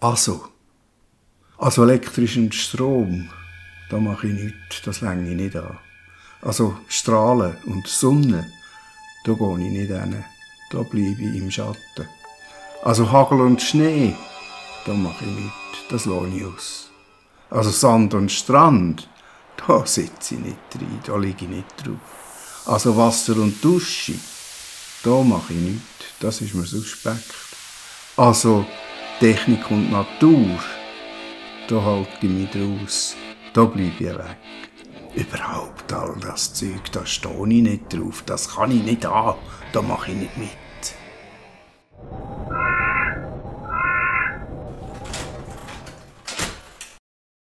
Also, also elektrischen Strom, da mache ich nichts, das länge ich nicht an. Also Strahlen und Sonne, da gehe ich nicht hin, da bleibe ich im Schatten. Also Hagel und Schnee, da mache ich nichts, das lohne ich aus. Also Sand und Strand, da sitze ich nicht rein, da liege ich nicht drauf. Also Wasser und Dusche, da mache ich nichts, das ist mir suspekt. Also Technik und Natur, da halte ich mich draus, da bleibe ich weg. Überhaupt all das Zeug, da stehe ich nicht drauf, das kann ich nicht an, da mache ich nicht mit.